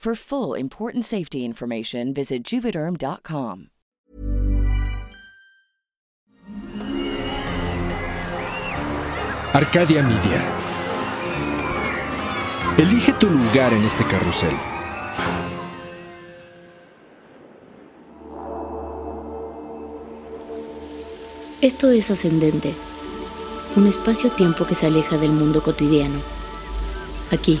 For full important safety information, visit juvederm.com. Arcadia Media. Elige tu lugar en este carrusel. Esto es Ascendente, un espacio-tiempo que se aleja del mundo cotidiano. Aquí,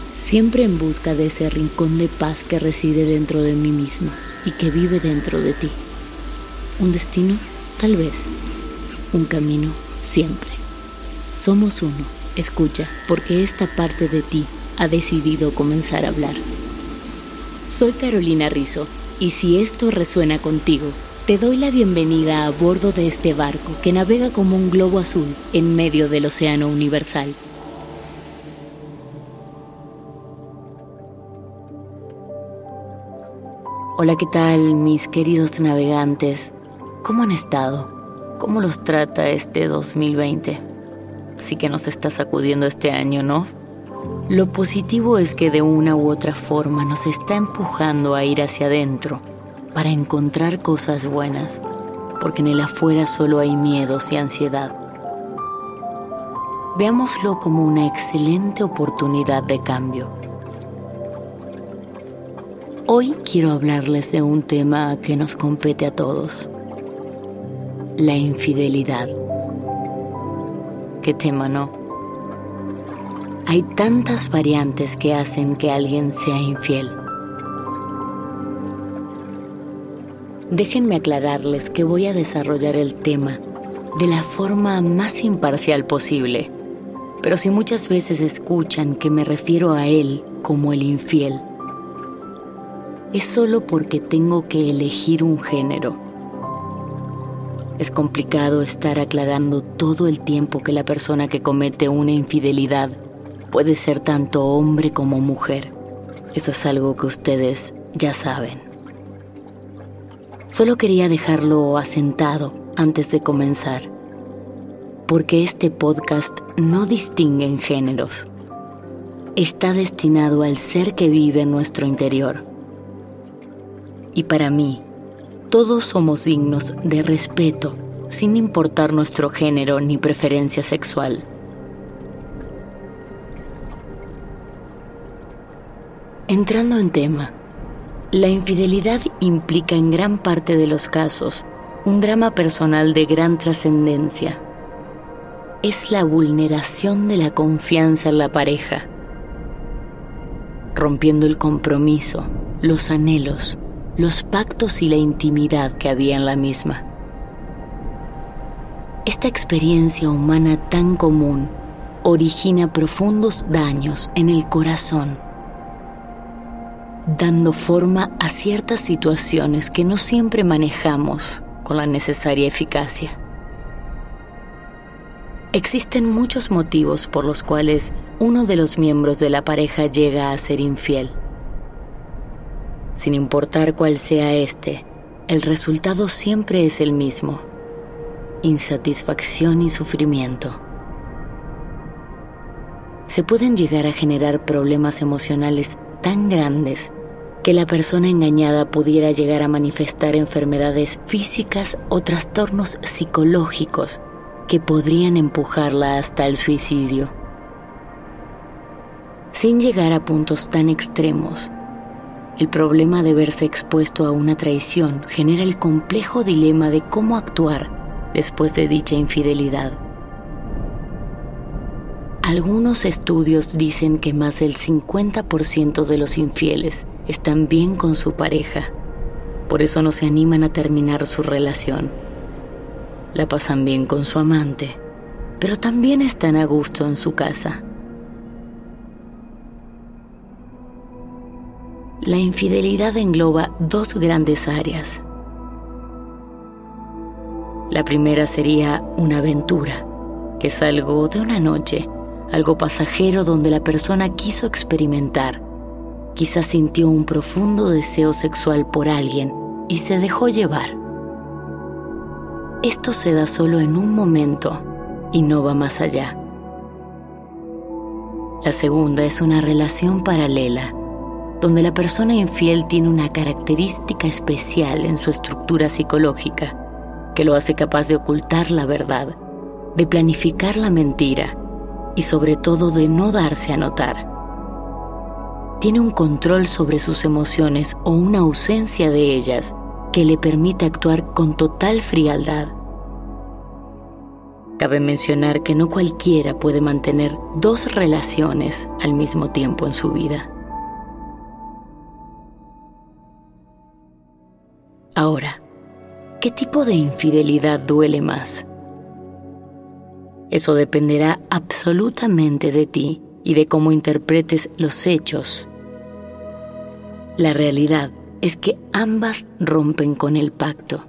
siempre en busca de ese rincón de paz que reside dentro de mí misma y que vive dentro de ti. Un destino, tal vez. Un camino, siempre. Somos uno. Escucha, porque esta parte de ti ha decidido comenzar a hablar. Soy Carolina Rizzo, y si esto resuena contigo, te doy la bienvenida a bordo de este barco que navega como un globo azul en medio del océano universal. Hola, ¿qué tal mis queridos navegantes? ¿Cómo han estado? ¿Cómo los trata este 2020? Sí que nos está sacudiendo este año, ¿no? Lo positivo es que de una u otra forma nos está empujando a ir hacia adentro para encontrar cosas buenas, porque en el afuera solo hay miedos y ansiedad. Veámoslo como una excelente oportunidad de cambio. Hoy quiero hablarles de un tema que nos compete a todos, la infidelidad. ¿Qué tema no? Hay tantas variantes que hacen que alguien sea infiel. Déjenme aclararles que voy a desarrollar el tema de la forma más imparcial posible, pero si muchas veces escuchan que me refiero a él como el infiel, es solo porque tengo que elegir un género. Es complicado estar aclarando todo el tiempo que la persona que comete una infidelidad puede ser tanto hombre como mujer. Eso es algo que ustedes ya saben. Solo quería dejarlo asentado antes de comenzar, porque este podcast no distingue en géneros. Está destinado al ser que vive en nuestro interior. Y para mí, todos somos dignos de respeto, sin importar nuestro género ni preferencia sexual. Entrando en tema, la infidelidad implica en gran parte de los casos un drama personal de gran trascendencia. Es la vulneración de la confianza en la pareja, rompiendo el compromiso, los anhelos, los pactos y la intimidad que había en la misma. Esta experiencia humana tan común origina profundos daños en el corazón dando forma a ciertas situaciones que no siempre manejamos con la necesaria eficacia. Existen muchos motivos por los cuales uno de los miembros de la pareja llega a ser infiel. Sin importar cuál sea este, el resultado siempre es el mismo, insatisfacción y sufrimiento. Se pueden llegar a generar problemas emocionales tan grandes que la persona engañada pudiera llegar a manifestar enfermedades físicas o trastornos psicológicos que podrían empujarla hasta el suicidio. Sin llegar a puntos tan extremos, el problema de verse expuesto a una traición genera el complejo dilema de cómo actuar después de dicha infidelidad. Algunos estudios dicen que más del 50% de los infieles están bien con su pareja, por eso no se animan a terminar su relación la pasan bien con su amante, pero también están a gusto en su casa. La infidelidad engloba dos grandes áreas. La primera sería una aventura, que es algo de una noche, algo pasajero donde la persona quiso experimentar. Quizás sintió un profundo deseo sexual por alguien y se dejó llevar. Esto se da solo en un momento y no va más allá. La segunda es una relación paralela, donde la persona infiel tiene una característica especial en su estructura psicológica que lo hace capaz de ocultar la verdad, de planificar la mentira y sobre todo de no darse a notar. Tiene un control sobre sus emociones o una ausencia de ellas que le permite actuar con total frialdad. Cabe mencionar que no cualquiera puede mantener dos relaciones al mismo tiempo en su vida. Ahora, ¿qué tipo de infidelidad duele más? Eso dependerá absolutamente de ti y de cómo interpretes los hechos. La realidad es que ambas rompen con el pacto.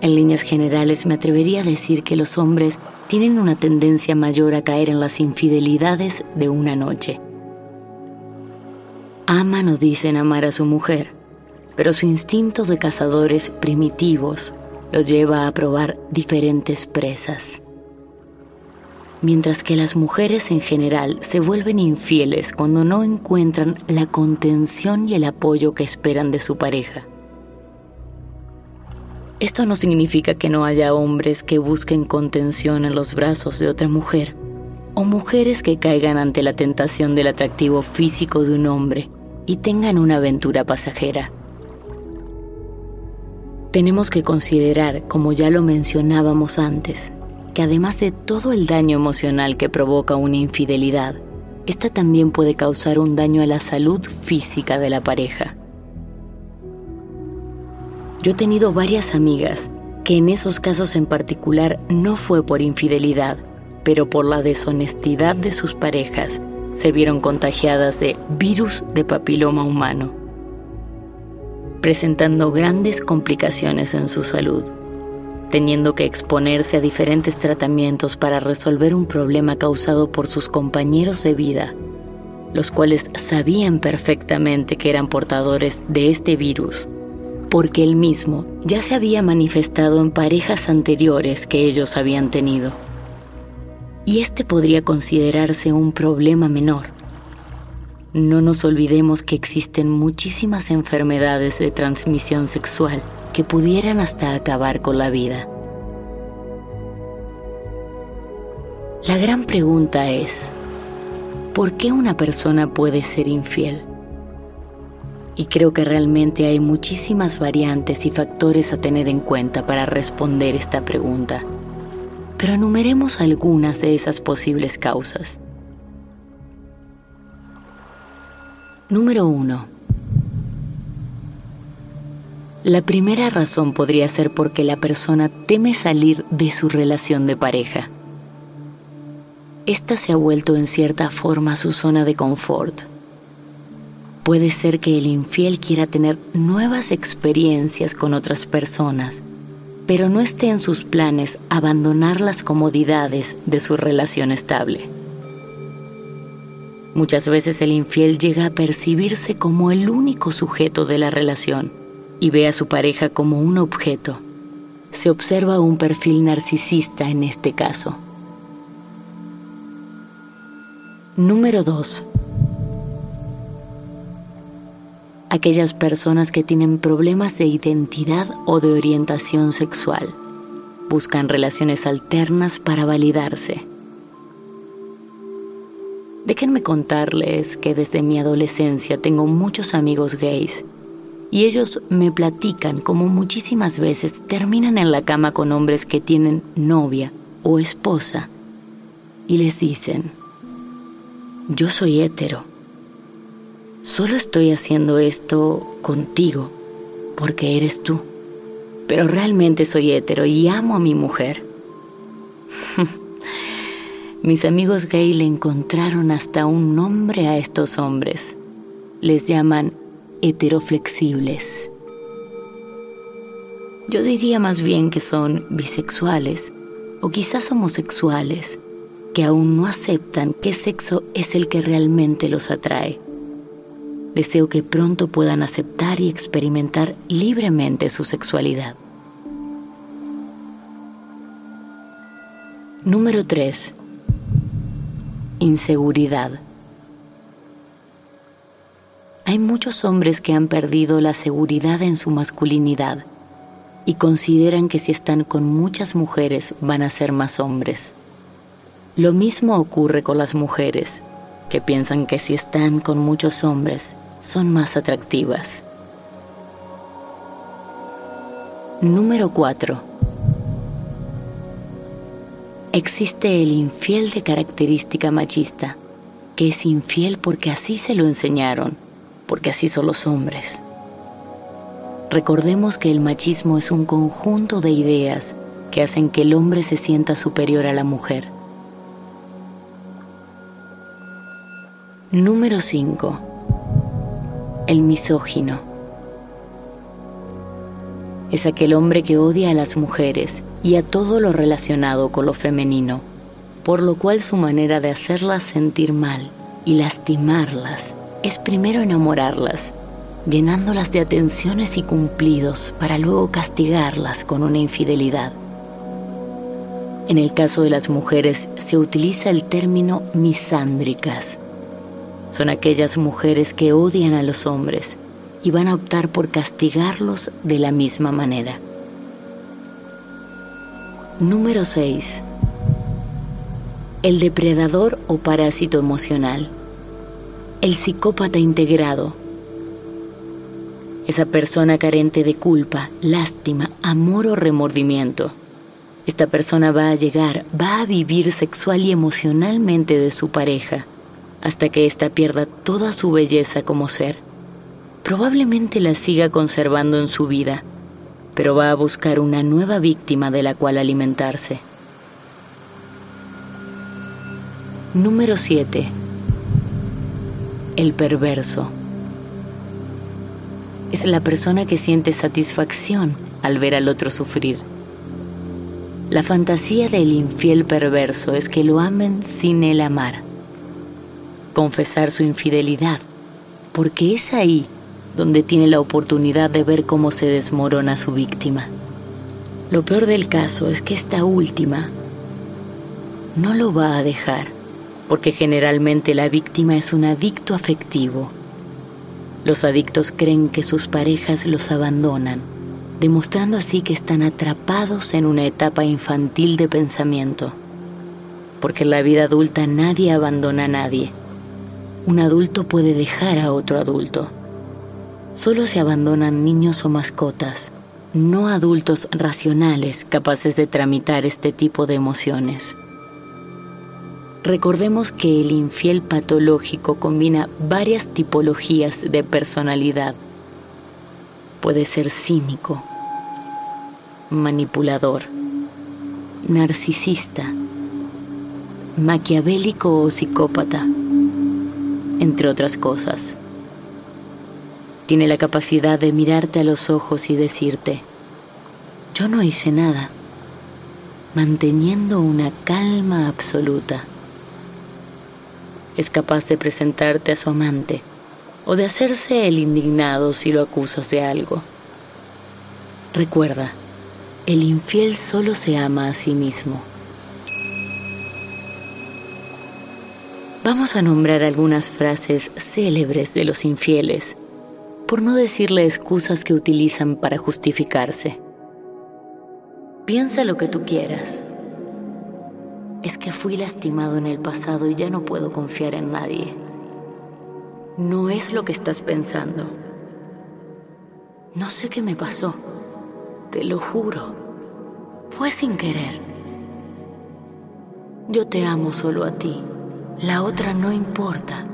En líneas generales me atrevería a decir que los hombres tienen una tendencia mayor a caer en las infidelidades de una noche. Aman o dicen amar a su mujer, pero su instinto de cazadores primitivos los lleva a probar diferentes presas. Mientras que las mujeres en general se vuelven infieles cuando no encuentran la contención y el apoyo que esperan de su pareja. Esto no significa que no haya hombres que busquen contención en los brazos de otra mujer o mujeres que caigan ante la tentación del atractivo físico de un hombre y tengan una aventura pasajera. Tenemos que considerar, como ya lo mencionábamos antes, que además de todo el daño emocional que provoca una infidelidad, esta también puede causar un daño a la salud física de la pareja. Yo he tenido varias amigas que en esos casos en particular no fue por infidelidad, pero por la deshonestidad de sus parejas, se vieron contagiadas de virus de papiloma humano, presentando grandes complicaciones en su salud teniendo que exponerse a diferentes tratamientos para resolver un problema causado por sus compañeros de vida, los cuales sabían perfectamente que eran portadores de este virus, porque él mismo ya se había manifestado en parejas anteriores que ellos habían tenido. Y este podría considerarse un problema menor. No nos olvidemos que existen muchísimas enfermedades de transmisión sexual que pudieran hasta acabar con la vida. La gran pregunta es, ¿por qué una persona puede ser infiel? Y creo que realmente hay muchísimas variantes y factores a tener en cuenta para responder esta pregunta. Pero enumeremos algunas de esas posibles causas. Número 1 la primera razón podría ser porque la persona teme salir de su relación de pareja. Esta se ha vuelto en cierta forma su zona de confort. Puede ser que el infiel quiera tener nuevas experiencias con otras personas pero no esté en sus planes abandonar las comodidades de su relación estable. Muchas veces el infiel llega a percibirse como el único sujeto de la relación y ve a su pareja como un objeto. Se observa un perfil narcisista en este caso. Número 2. Aquellas personas que tienen problemas de identidad o de orientación sexual buscan relaciones alternas para validarse Déjenme contarles que desde mi adolescencia tengo muchos amigos gays y ellos me platican cómo muchísimas veces terminan en la cama con hombres que tienen novia o esposa y les dicen, yo soy hétero, solo estoy haciendo esto contigo porque eres tú, pero realmente soy hétero y amo a mi mujer. Mis amigos gay le encontraron hasta un nombre a estos hombres. Les llaman heteroflexibles. Yo diría más bien que son bisexuales o quizás homosexuales, que aún no aceptan qué sexo es el que realmente los atrae. Deseo que pronto puedan aceptar y experimentar libremente su sexualidad. Número 3 inseguridad. Hay muchos hombres que han perdido la seguridad en su masculinidad y consideran que si están con muchas mujeres van a ser más hombres. Lo mismo ocurre con las mujeres, que piensan que si están con muchos hombres son más atractivas. Número 4 existe el infiel de característica machista, que es infiel porque así se lo enseñaron, porque así son los hombres. Recordemos que el machismo es un conjunto de ideas que hacen que el hombre se sienta superior a la mujer. Número 5. El misógino. Es aquel hombre que odia a las mujeres y a todo lo relacionado con lo femenino, por lo cual su manera de hacerlas sentir mal y lastimarlas es primero enamorarlas, llenándolas de atenciones y cumplidos para luego castigarlas con una infidelidad. En el caso de las mujeres se utiliza el término misándricas. Son aquellas mujeres que odian a los hombres y van a optar por castigarlos de la misma manera. Número 6. El depredador o parásito emocional. El psicópata integrado. Esa persona carente de culpa, lástima, amor o remordimiento. Esta persona va a llegar, va a vivir sexual y emocionalmente de su pareja, hasta que ésta pierda toda su belleza como ser. Probablemente la siga conservando en su vida, pero va a buscar una nueva víctima de la cual alimentarse. Número 7. El perverso. Es la persona que siente satisfacción al ver al otro sufrir. La fantasía del infiel perverso es que lo amen sin el amar. Confesar su infidelidad, porque es ahí donde tiene la oportunidad de ver cómo se desmorona su víctima. Lo peor del caso es que esta última no lo va a dejar, porque generalmente la víctima es un adicto afectivo. Los adictos creen que sus parejas los abandonan, demostrando así que están atrapados en una etapa infantil de pensamiento. Porque en la vida adulta nadie abandona a nadie. Un adulto puede dejar a otro adulto solo se abandonan niños o mascotas, no adultos racionales capaces de tramitar este tipo de emociones. Recordemos que el infiel patológico combina varias tipologías de personalidad. Puede ser cínico, manipulador, narcisista, maquiavélico o psicópata, entre otras cosas. Tiene la capacidad de mirarte a los ojos y decirte, Yo no hice nada, manteniendo una calma absoluta. Es capaz de presentarte a su amante o de hacerse el indignado si lo acusas de algo. Recuerda, el infiel solo se ama a sí mismo. Vamos a nombrar algunas frases célebres de los infieles, por no decirle excusas que utilizan para justificarse. Piensa lo que tú quieras. Es que fui lastimado en el pasado y ya no puedo confiar en nadie. No es lo que estás pensando. No sé qué me pasó. Te lo juro. Fue sin querer. Yo te amo solo a ti. La otra no importa.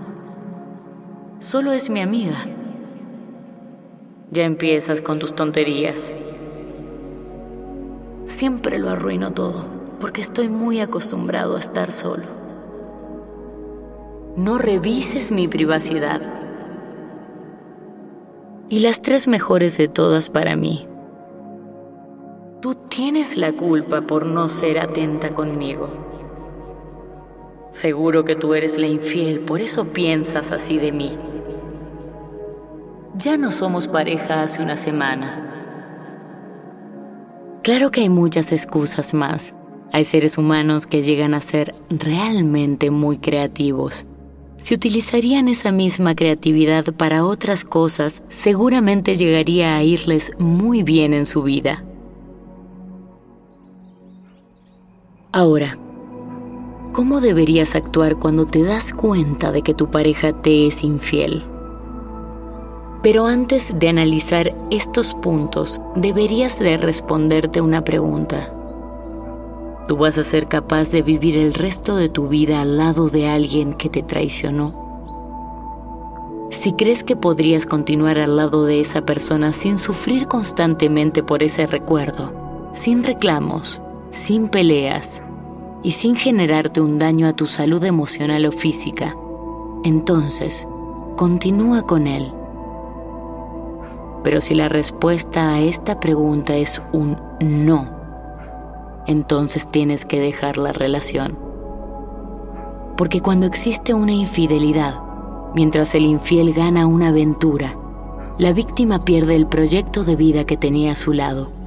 Solo es mi amiga. Ya empiezas con tus tonterías. Siempre lo arruino todo, porque estoy muy acostumbrado a estar solo. No revises mi privacidad. Y las tres mejores de todas para mí. Tú tienes la culpa por no ser atenta conmigo. Seguro que tú eres la infiel, por eso piensas así de mí. Ya no somos pareja hace una semana. Claro que hay muchas excusas más. Hay seres humanos que llegan a ser realmente muy creativos. Si utilizarían esa misma creatividad para otras cosas, seguramente llegaría a irles muy bien en su vida. Ahora, ¿Cómo deberías actuar cuando te das cuenta de que tu pareja te es infiel? Pero antes de analizar estos puntos, deberías de responderte una pregunta. ¿Tú vas a ser capaz de vivir el resto de tu vida al lado de alguien que te traicionó? Si crees que podrías continuar al lado de esa persona sin sufrir constantemente por ese recuerdo, sin reclamos, sin peleas, y sin generarte un daño a tu salud emocional o física, entonces continúa con él. Pero si la respuesta a esta pregunta es un no, entonces tienes que dejar la relación. Porque cuando existe una infidelidad, mientras el infiel gana una aventura, la víctima pierde el proyecto de vida que tenía a su lado.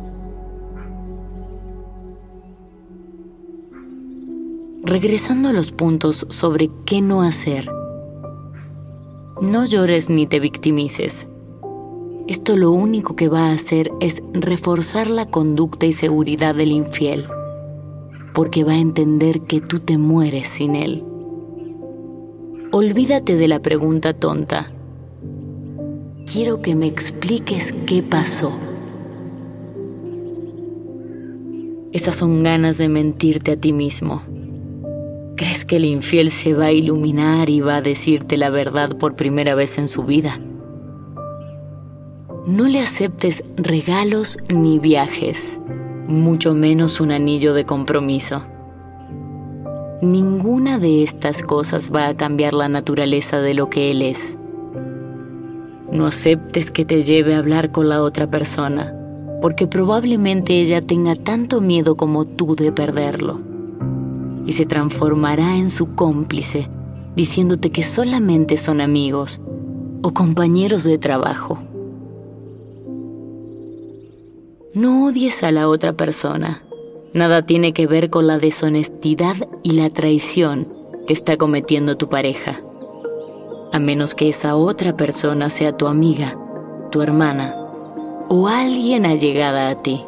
regresando a los puntos sobre qué no hacer. No llores ni te victimices. Esto lo único que va a hacer es reforzar la conducta y seguridad del infiel, porque va a entender que tú te mueres sin él. Olvídate de la pregunta tonta. Quiero que me expliques qué pasó. Esas son ganas de mentirte a ti mismo. ¿Crees que el infiel se va a iluminar y va a decirte la verdad por primera vez en su vida? No le aceptes regalos ni viajes, mucho menos un anillo de compromiso. Ninguna de estas cosas va a cambiar la naturaleza de lo que él es. No aceptes que te lleve a hablar con la otra persona, porque probablemente ella tenga tanto miedo como tú de perderlo y se transformará en su cómplice, diciéndote que solamente son amigos o compañeros de trabajo. No odies a la otra persona. Nada tiene que ver con la deshonestidad y la traición que está cometiendo tu pareja. A menos que esa otra persona sea tu amiga, tu hermana o alguien allegada a ti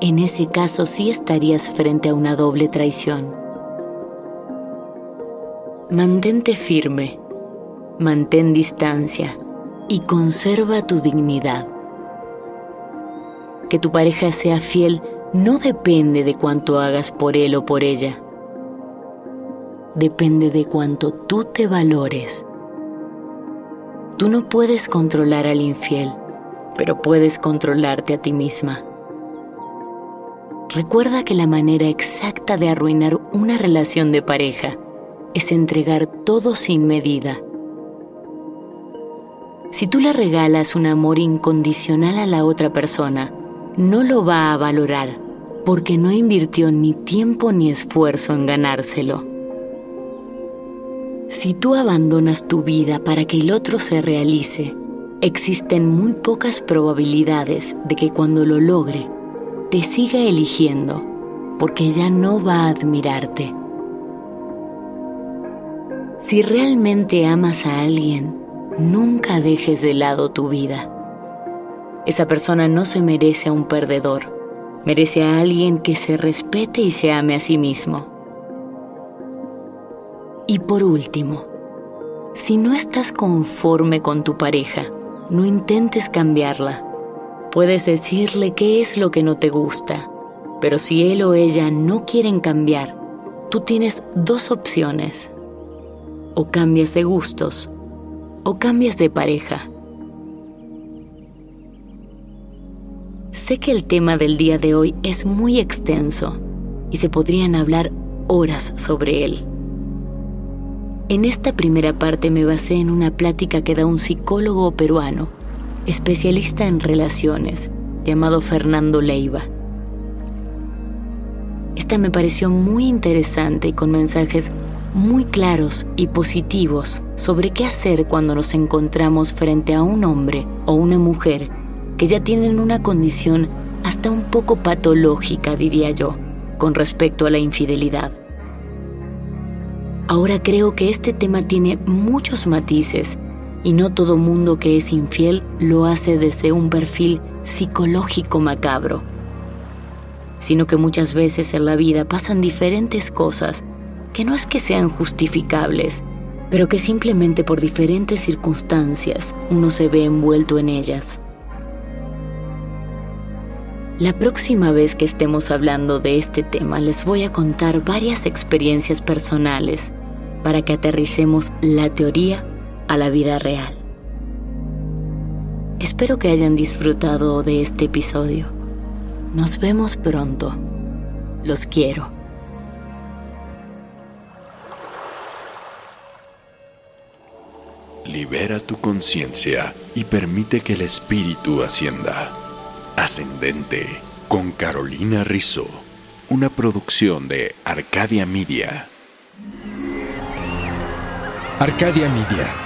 en ese caso sí estarías frente a una doble traición. Mantente firme, mantén distancia y conserva tu dignidad. Que tu pareja sea fiel no depende de cuánto hagas por él o por ella. Depende de cuánto tú te valores. Tú no puedes controlar al infiel, pero puedes controlarte a ti misma. Recuerda que la manera exacta de arruinar una relación de pareja es entregar todo sin medida. Si tú le regalas un amor incondicional a la otra persona, no lo va a valorar porque no invirtió ni tiempo ni esfuerzo en ganárselo. Si tú abandonas tu vida para que el otro se realice, existen muy pocas probabilidades de que cuando lo logre, te siga eligiendo, porque ya no va a admirarte. Si realmente amas a alguien, nunca dejes de lado tu vida. Esa persona no se merece a un perdedor, merece a alguien que se respete y se ame a sí mismo. Y por último, si no estás conforme con tu pareja, no intentes cambiarla. Puedes decirle qué es lo que no te gusta, pero si él o ella no quieren cambiar, tú tienes dos opciones. O cambias de gustos o cambias de pareja. Sé que el tema del día de hoy es muy extenso y se podrían hablar horas sobre él. En esta primera parte me basé en una plática que da un psicólogo peruano, especialista en relaciones, llamado Fernando Leiva. Esta me pareció muy interesante y con mensajes muy claros y positivos sobre qué hacer cuando nos encontramos frente a un hombre o una mujer que ya tienen una condición hasta un poco patológica, diría yo, con respecto a la infidelidad. Ahora creo que este tema tiene muchos matices y no todo mundo que es infiel lo hace desde un perfil psicológico macabro, sino que muchas veces en la vida pasan diferentes cosas que no es que sean justificables, pero que simplemente por diferentes circunstancias uno se ve envuelto en ellas. La próxima vez que estemos hablando de este tema les voy a contar varias experiencias personales para que aterricemos la teoría a la vida real. Espero que hayan disfrutado de este episodio. Nos vemos pronto. Los quiero. Libera tu conciencia y permite que el espíritu ascienda. Ascendente con Carolina Rizzo, una producción de Arcadia Media. Arcadia Media.